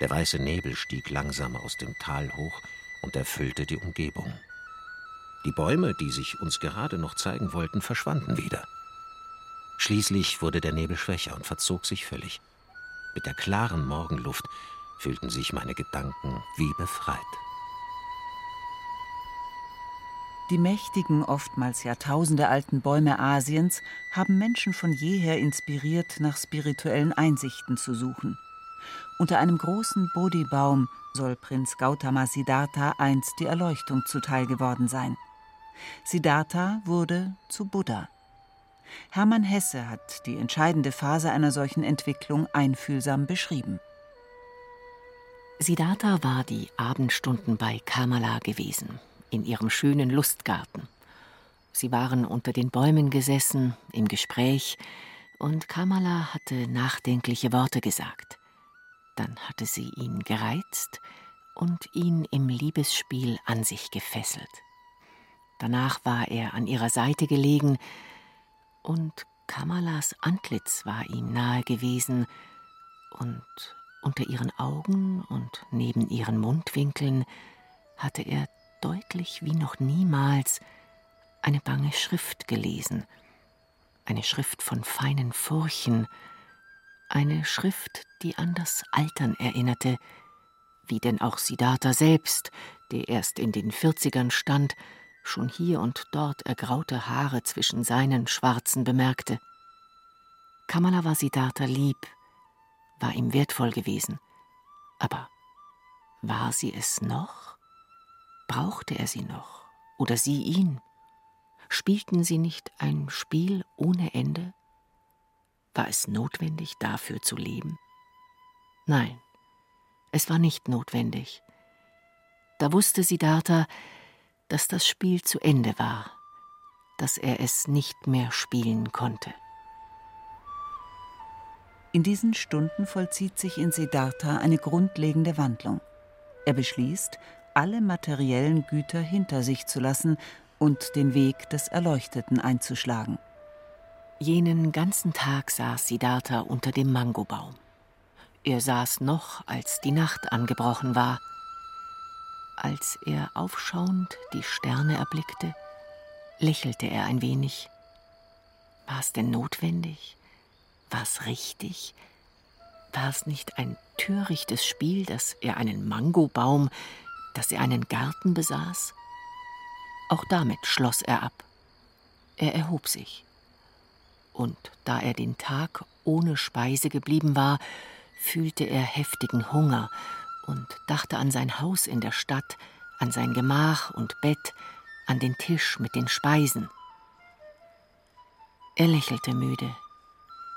Der weiße Nebel stieg langsam aus dem Tal hoch und erfüllte die Umgebung. Die Bäume, die sich uns gerade noch zeigen wollten, verschwanden wieder. Schließlich wurde der Nebel schwächer und verzog sich völlig. Mit der klaren Morgenluft fühlten sich meine Gedanken wie befreit. Die mächtigen, oftmals jahrtausendealten Bäume Asiens haben Menschen von jeher inspiriert, nach spirituellen Einsichten zu suchen. Unter einem großen Bodhi-Baum soll Prinz Gautama Siddhartha einst die Erleuchtung zuteil geworden sein. Siddhartha wurde zu Buddha. Hermann Hesse hat die entscheidende Phase einer solchen Entwicklung einfühlsam beschrieben. Siddhartha war die Abendstunden bei Kamala gewesen, in ihrem schönen Lustgarten. Sie waren unter den Bäumen gesessen, im Gespräch, und Kamala hatte nachdenkliche Worte gesagt. Dann hatte sie ihn gereizt und ihn im Liebesspiel an sich gefesselt. Danach war er an ihrer Seite gelegen, und Kamalas Antlitz war ihm nahe gewesen, und unter ihren Augen und neben ihren Mundwinkeln hatte er deutlich wie noch niemals eine bange Schrift gelesen, eine Schrift von feinen Furchen, eine Schrift, die an das Altern erinnerte, wie denn auch Siddhartha selbst, der erst in den Vierzigern stand schon hier und dort ergraute Haare zwischen seinen schwarzen bemerkte. Kamala war Siddhartha lieb, war ihm wertvoll gewesen. Aber war sie es noch? Brauchte er sie noch? Oder sie ihn? Spielten sie nicht ein Spiel ohne Ende? War es notwendig, dafür zu leben? Nein, es war nicht notwendig. Da wusste Siddhartha, dass das Spiel zu Ende war, dass er es nicht mehr spielen konnte. In diesen Stunden vollzieht sich in Siddhartha eine grundlegende Wandlung. Er beschließt, alle materiellen Güter hinter sich zu lassen und den Weg des Erleuchteten einzuschlagen. Jenen ganzen Tag saß Siddhartha unter dem Mangobaum. Er saß noch, als die Nacht angebrochen war. Als er aufschauend die Sterne erblickte, lächelte er ein wenig. War es denn notwendig? War es richtig? War es nicht ein törichtes Spiel, dass er einen Mangobaum, dass er einen Garten besaß? Auch damit schloss er ab. Er erhob sich. Und da er den Tag ohne Speise geblieben war, fühlte er heftigen Hunger und dachte an sein Haus in der Stadt, an sein Gemach und Bett, an den Tisch mit den Speisen. Er lächelte müde,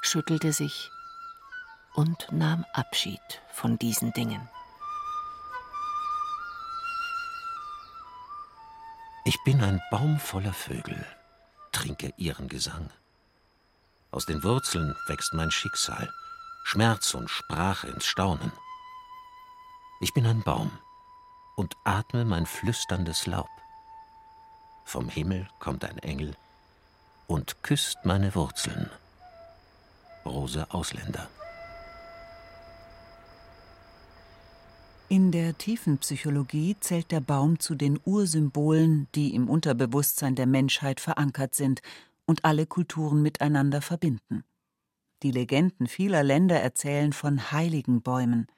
schüttelte sich und nahm Abschied von diesen Dingen. Ich bin ein Baum voller Vögel, trinke ihren Gesang. Aus den Wurzeln wächst mein Schicksal, Schmerz und Sprache ins Staunen. Ich bin ein Baum und atme mein flüsterndes Laub. Vom Himmel kommt ein Engel und küsst meine Wurzeln. Rose Ausländer. In der tiefen Psychologie zählt der Baum zu den Ursymbolen, die im Unterbewusstsein der Menschheit verankert sind und alle Kulturen miteinander verbinden. Die Legenden vieler Länder erzählen von heiligen Bäumen.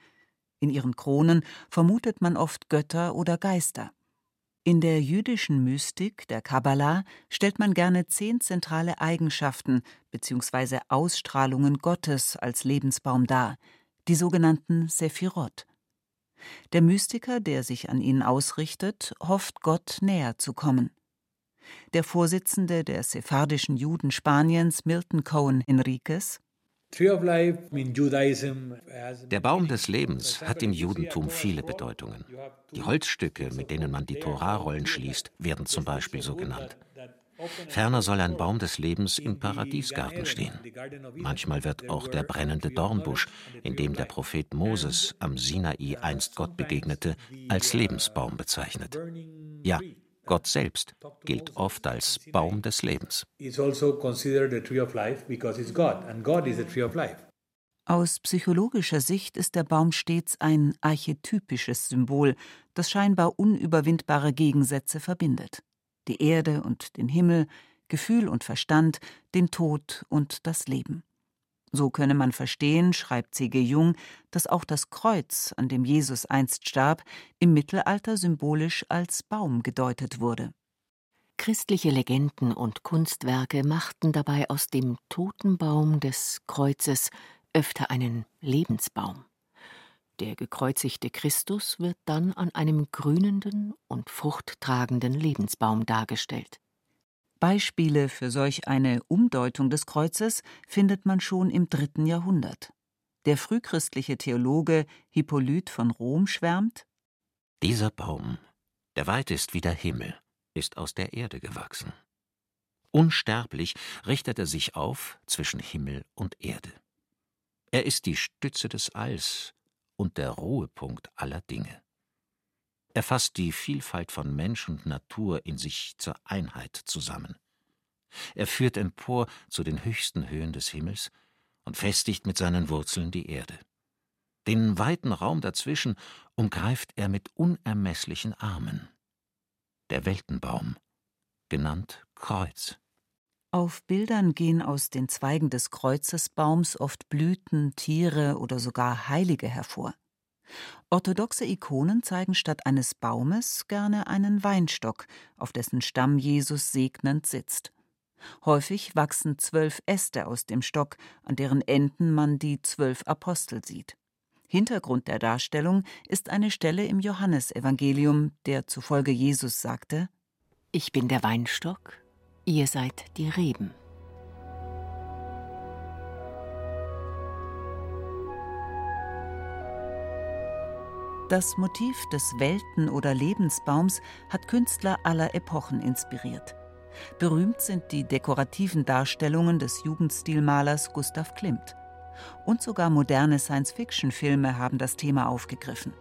In ihren Kronen vermutet man oft Götter oder Geister. In der jüdischen Mystik, der Kabbalah, stellt man gerne zehn zentrale Eigenschaften bzw. Ausstrahlungen Gottes als Lebensbaum dar, die sogenannten Sephirot. Der Mystiker, der sich an ihnen ausrichtet, hofft Gott näher zu kommen. Der Vorsitzende der sephardischen Juden Spaniens, Milton Cohen Enriquez, der Baum des Lebens hat im Judentum viele Bedeutungen. Die Holzstücke, mit denen man die Torarollen schließt, werden zum Beispiel so genannt. Ferner soll ein Baum des Lebens im Paradiesgarten stehen. Manchmal wird auch der brennende Dornbusch, in dem der Prophet Moses am Sinai einst Gott begegnete, als Lebensbaum bezeichnet. Ja, Gott selbst gilt oft als Baum des Lebens. Also Aus psychologischer Sicht ist der Baum stets ein archetypisches Symbol, das scheinbar unüberwindbare Gegensätze verbindet die Erde und den Himmel, Gefühl und Verstand, den Tod und das Leben. So könne man verstehen, schreibt C.G. Jung, dass auch das Kreuz, an dem Jesus einst starb, im Mittelalter symbolisch als Baum gedeutet wurde. Christliche Legenden und Kunstwerke machten dabei aus dem Totenbaum des Kreuzes öfter einen Lebensbaum. Der gekreuzigte Christus wird dann an einem grünenden und fruchttragenden Lebensbaum dargestellt. Beispiele für solch eine Umdeutung des Kreuzes findet man schon im dritten Jahrhundert. Der frühchristliche Theologe Hippolyt von Rom schwärmt Dieser Baum, der weit ist wie der Himmel, ist aus der Erde gewachsen. Unsterblich richtet er sich auf zwischen Himmel und Erde. Er ist die Stütze des Alls und der Ruhepunkt aller Dinge. Er fasst die Vielfalt von Mensch und Natur in sich zur Einheit zusammen. Er führt empor zu den höchsten Höhen des Himmels und festigt mit seinen Wurzeln die Erde. Den weiten Raum dazwischen umgreift er mit unermesslichen Armen. Der Weltenbaum, genannt Kreuz. Auf Bildern gehen aus den Zweigen des Kreuzesbaums oft Blüten, Tiere oder sogar Heilige hervor. Orthodoxe Ikonen zeigen statt eines Baumes gerne einen Weinstock, auf dessen Stamm Jesus segnend sitzt. Häufig wachsen zwölf Äste aus dem Stock, an deren Enden man die zwölf Apostel sieht. Hintergrund der Darstellung ist eine Stelle im Johannesevangelium, der zufolge Jesus sagte: Ich bin der Weinstock, ihr seid die Reben. Das Motiv des Welten- oder Lebensbaums hat Künstler aller Epochen inspiriert. Berühmt sind die dekorativen Darstellungen des Jugendstilmalers Gustav Klimt. Und sogar moderne Science-Fiction-Filme haben das Thema aufgegriffen.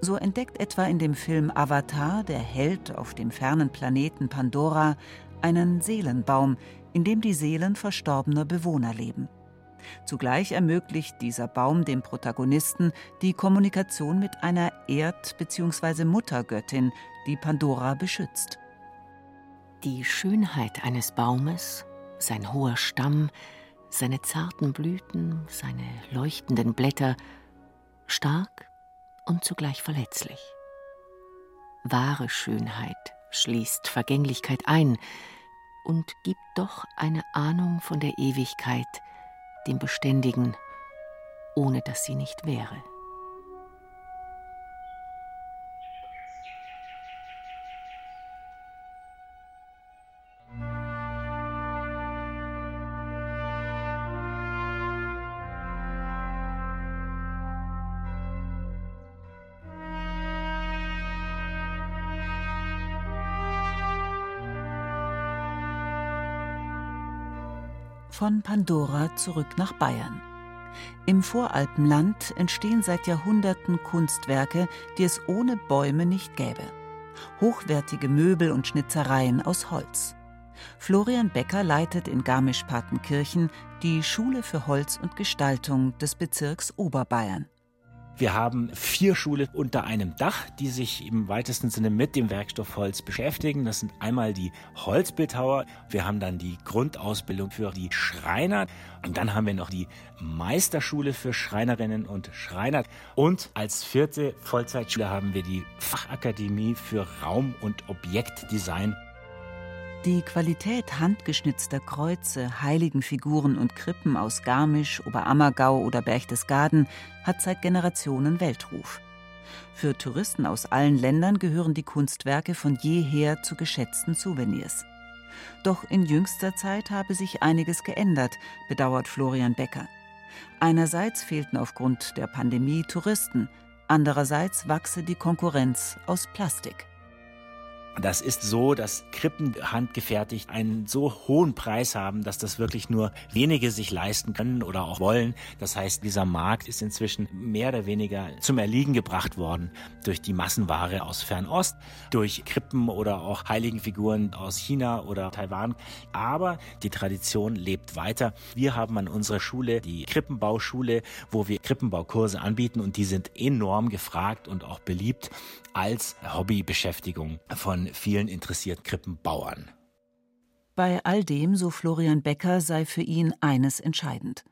So entdeckt etwa in dem Film Avatar der Held auf dem fernen Planeten Pandora einen Seelenbaum, in dem die Seelen verstorbener Bewohner leben. Zugleich ermöglicht dieser Baum dem Protagonisten die Kommunikation mit einer Erd- bzw. Muttergöttin, die Pandora beschützt. Die Schönheit eines Baumes, sein hoher Stamm, seine zarten Blüten, seine leuchtenden Blätter, stark und zugleich verletzlich. Wahre Schönheit schließt Vergänglichkeit ein und gibt doch eine Ahnung von der Ewigkeit, dem Beständigen, ohne dass sie nicht wäre. Von Pandora zurück nach Bayern. Im Voralpenland entstehen seit Jahrhunderten Kunstwerke, die es ohne Bäume nicht gäbe. Hochwertige Möbel und Schnitzereien aus Holz. Florian Becker leitet in Garmisch-Partenkirchen die Schule für Holz und Gestaltung des Bezirks Oberbayern. Wir haben vier Schulen unter einem Dach, die sich im weitesten Sinne mit dem Werkstoff Holz beschäftigen. Das sind einmal die Holzbildhauer, wir haben dann die Grundausbildung für die Schreiner und dann haben wir noch die Meisterschule für Schreinerinnen und Schreiner und als vierte Vollzeitschule haben wir die Fachakademie für Raum- und Objektdesign. Die Qualität handgeschnitzter Kreuze, Heiligenfiguren und Krippen aus Garmisch, Oberammergau oder Berchtesgaden hat seit Generationen Weltruf. Für Touristen aus allen Ländern gehören die Kunstwerke von jeher zu geschätzten Souvenirs. Doch in jüngster Zeit habe sich einiges geändert, bedauert Florian Becker. Einerseits fehlten aufgrund der Pandemie Touristen, andererseits wachse die Konkurrenz aus Plastik. Das ist so, dass Krippen handgefertigt einen so hohen Preis haben, dass das wirklich nur wenige sich leisten können oder auch wollen. Das heißt, dieser Markt ist inzwischen mehr oder weniger zum Erliegen gebracht worden durch die Massenware aus Fernost, durch Krippen oder auch Heiligenfiguren aus China oder Taiwan. Aber die Tradition lebt weiter. Wir haben an unserer Schule die Krippenbauschule, wo wir Krippenbaukurse anbieten und die sind enorm gefragt und auch beliebt als Hobbybeschäftigung von vielen interessierten Krippenbauern. Bei all dem, so Florian Becker, sei für ihn eines entscheidend.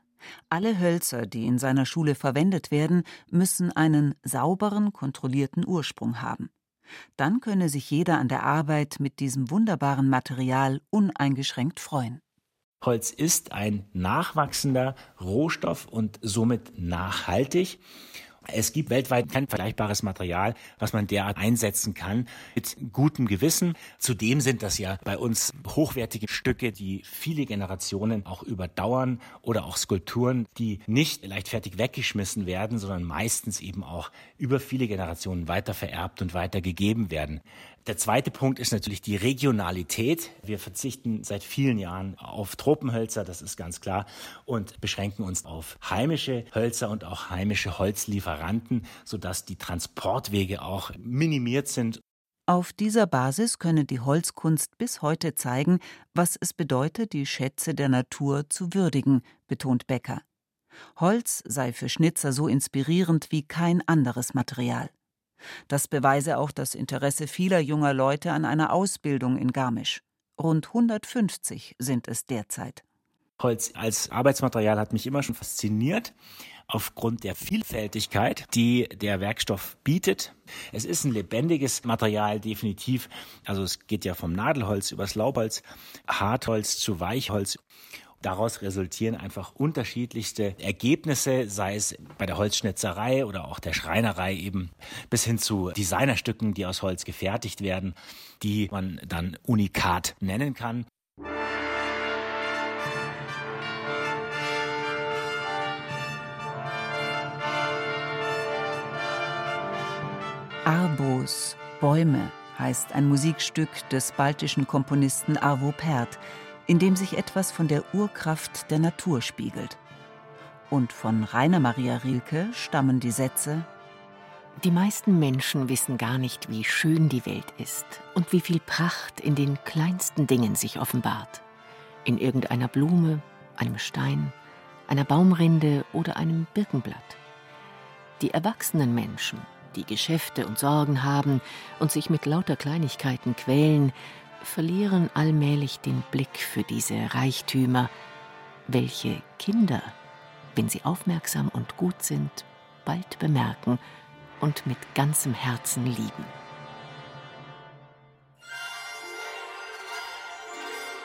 Alle Hölzer, die in seiner Schule verwendet werden, müssen einen sauberen, kontrollierten Ursprung haben. Dann könne sich jeder an der Arbeit mit diesem wunderbaren Material uneingeschränkt freuen. Holz ist ein nachwachsender Rohstoff und somit nachhaltig. Es gibt weltweit kein vergleichbares Material, was man derart einsetzen kann mit gutem Gewissen. Zudem sind das ja bei uns hochwertige Stücke, die viele Generationen auch überdauern oder auch Skulpturen, die nicht leichtfertig weggeschmissen werden, sondern meistens eben auch über viele Generationen weiter vererbt und weitergegeben werden. Der zweite Punkt ist natürlich die Regionalität. Wir verzichten seit vielen Jahren auf Tropenhölzer, das ist ganz klar, und beschränken uns auf heimische Hölzer und auch heimische Holzlieferanten, sodass die Transportwege auch minimiert sind. Auf dieser Basis könne die Holzkunst bis heute zeigen, was es bedeutet, die Schätze der Natur zu würdigen, betont Becker. Holz sei für Schnitzer so inspirierend wie kein anderes Material. Das beweise auch das Interesse vieler junger Leute an einer Ausbildung in Garmisch. Rund 150 sind es derzeit. Holz als Arbeitsmaterial hat mich immer schon fasziniert aufgrund der Vielfältigkeit, die der Werkstoff bietet. Es ist ein lebendiges Material, definitiv. Also es geht ja vom Nadelholz übers Laubholz, Hartholz zu Weichholz. Daraus resultieren einfach unterschiedlichste Ergebnisse, sei es bei der Holzschnitzerei oder auch der Schreinerei eben, bis hin zu Designerstücken, die aus Holz gefertigt werden, die man dann unikat nennen kann. Arbos, Bäume heißt ein Musikstück des baltischen Komponisten Arvo Pärt, in dem sich etwas von der Urkraft der Natur spiegelt. Und von Rainer Maria Rilke stammen die Sätze Die meisten Menschen wissen gar nicht, wie schön die Welt ist und wie viel Pracht in den kleinsten Dingen sich offenbart. In irgendeiner Blume, einem Stein, einer Baumrinde oder einem Birkenblatt. Die erwachsenen Menschen die Geschäfte und Sorgen haben und sich mit lauter Kleinigkeiten quälen, verlieren allmählich den Blick für diese Reichtümer, welche Kinder, wenn sie aufmerksam und gut sind, bald bemerken und mit ganzem Herzen lieben.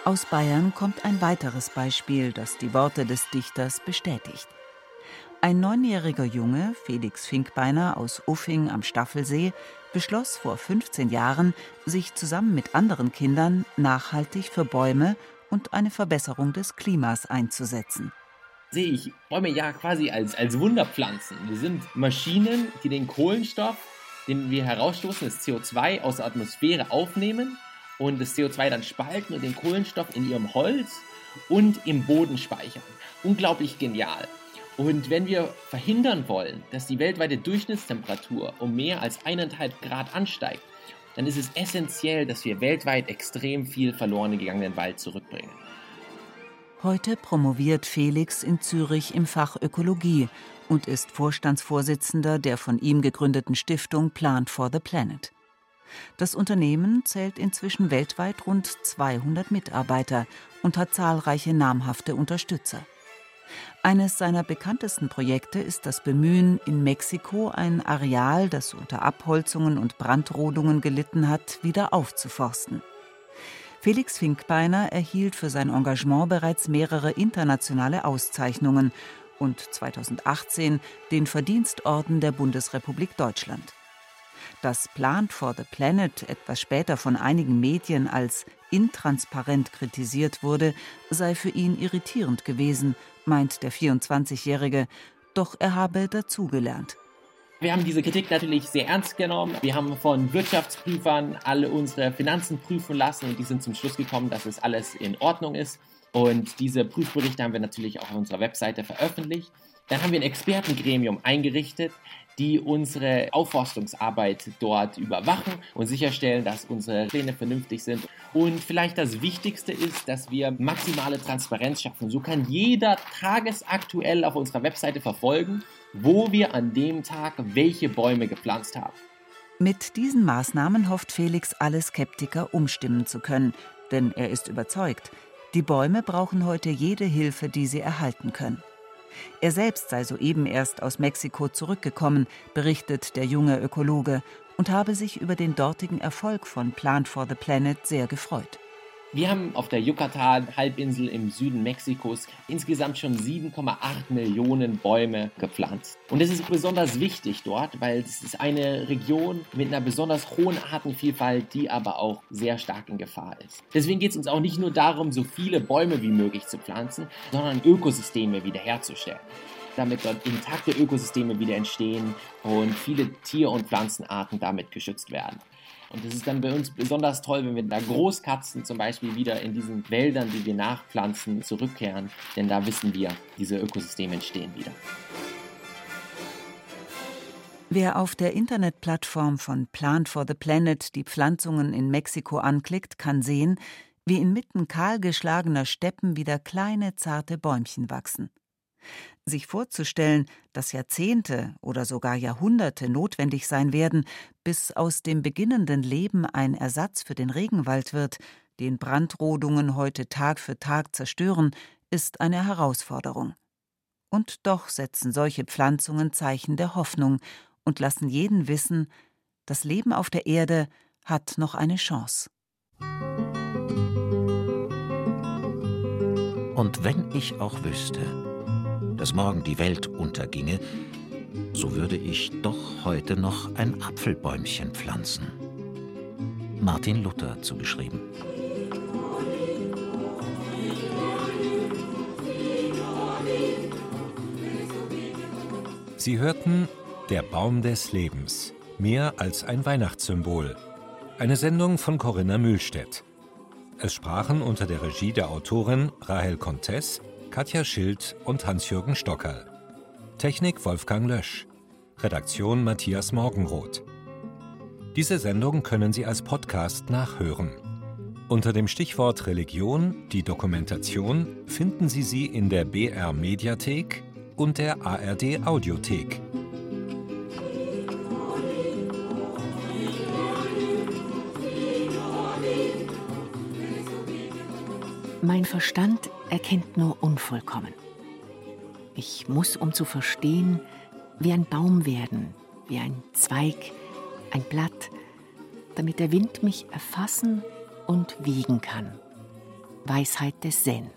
Aus Bayern kommt ein weiteres Beispiel, das die Worte des Dichters bestätigt. Ein neunjähriger Junge, Felix Finkbeiner aus Uffing am Staffelsee, beschloss vor 15 Jahren, sich zusammen mit anderen Kindern nachhaltig für Bäume und eine Verbesserung des Klimas einzusetzen. Sehe ich Bäume ja quasi als, als Wunderpflanzen. Wir sind Maschinen, die den Kohlenstoff, den wir herausstoßen, das CO2 aus der Atmosphäre aufnehmen und das CO2 dann spalten und den Kohlenstoff in ihrem Holz und im Boden speichern. Unglaublich genial. Und wenn wir verhindern wollen, dass die weltweite Durchschnittstemperatur um mehr als eineinhalb Grad ansteigt, dann ist es essentiell, dass wir weltweit extrem viel verloren gegangenen Wald zurückbringen. Heute promoviert Felix in Zürich im Fach Ökologie und ist Vorstandsvorsitzender der von ihm gegründeten Stiftung Plant for the Planet. Das Unternehmen zählt inzwischen weltweit rund 200 Mitarbeiter und hat zahlreiche namhafte Unterstützer. Eines seiner bekanntesten Projekte ist das Bemühen, in Mexiko ein Areal, das unter Abholzungen und Brandrodungen gelitten hat, wieder aufzuforsten. Felix Finkbeiner erhielt für sein Engagement bereits mehrere internationale Auszeichnungen und 2018 den Verdienstorden der Bundesrepublik Deutschland. Dass Plant for the Planet etwas später von einigen Medien als intransparent kritisiert wurde, sei für ihn irritierend gewesen meint der 24-Jährige, doch er habe dazugelernt. Wir haben diese Kritik natürlich sehr ernst genommen. Wir haben von Wirtschaftsprüfern alle unsere Finanzen prüfen lassen und die sind zum Schluss gekommen, dass es alles in Ordnung ist. Und diese Prüfberichte haben wir natürlich auch auf unserer Webseite veröffentlicht. Dann haben wir ein Expertengremium eingerichtet, die unsere Aufforstungsarbeit dort überwachen und sicherstellen, dass unsere Pläne vernünftig sind. Und vielleicht das Wichtigste ist, dass wir maximale Transparenz schaffen. So kann jeder tagesaktuell auf unserer Webseite verfolgen, wo wir an dem Tag welche Bäume gepflanzt haben. Mit diesen Maßnahmen hofft Felix, alle Skeptiker umstimmen zu können, denn er ist überzeugt, die Bäume brauchen heute jede Hilfe, die sie erhalten können. Er selbst sei soeben erst aus Mexiko zurückgekommen, berichtet der junge Ökologe, und habe sich über den dortigen Erfolg von Plant for the Planet sehr gefreut. Wir haben auf der Yucatan-Halbinsel im Süden Mexikos insgesamt schon 7,8 Millionen Bäume gepflanzt. Und das ist besonders wichtig dort, weil es ist eine Region mit einer besonders hohen Artenvielfalt, die aber auch sehr stark in Gefahr ist. Deswegen geht es uns auch nicht nur darum, so viele Bäume wie möglich zu pflanzen, sondern Ökosysteme wiederherzustellen damit dort intakte Ökosysteme wieder entstehen und viele Tier- und Pflanzenarten damit geschützt werden. Und das ist dann bei uns besonders toll, wenn wir da Großkatzen zum Beispiel wieder in diesen Wäldern, die wir nachpflanzen, zurückkehren. Denn da wissen wir, diese Ökosysteme entstehen wieder. Wer auf der Internetplattform von Plant for the Planet die Pflanzungen in Mexiko anklickt, kann sehen, wie inmitten kahlgeschlagener Steppen wieder kleine, zarte Bäumchen wachsen. Sich vorzustellen, dass Jahrzehnte oder sogar Jahrhunderte notwendig sein werden, bis aus dem beginnenden Leben ein Ersatz für den Regenwald wird, den Brandrodungen heute Tag für Tag zerstören, ist eine Herausforderung. Und doch setzen solche Pflanzungen Zeichen der Hoffnung und lassen jeden wissen, das Leben auf der Erde hat noch eine Chance. Und wenn ich auch wüsste, dass morgen die Welt unterginge, so würde ich doch heute noch ein Apfelbäumchen pflanzen. Martin Luther zugeschrieben. Sie hörten Der Baum des Lebens, mehr als ein Weihnachtssymbol. Eine Sendung von Corinna Mühlstedt. Es sprachen unter der Regie der Autorin Rahel Contes, Katja Schild und Hans-Jürgen Stockerl. Technik Wolfgang Lösch. Redaktion Matthias Morgenroth. Diese Sendung können Sie als Podcast nachhören. Unter dem Stichwort Religion, die Dokumentation, finden Sie sie in der BR Mediathek und der ARD Audiothek. Mein Verstand erkennt nur unvollkommen. Ich muss, um zu verstehen, wie ein Baum werden, wie ein Zweig, ein Blatt, damit der Wind mich erfassen und wiegen kann. Weisheit des Zen.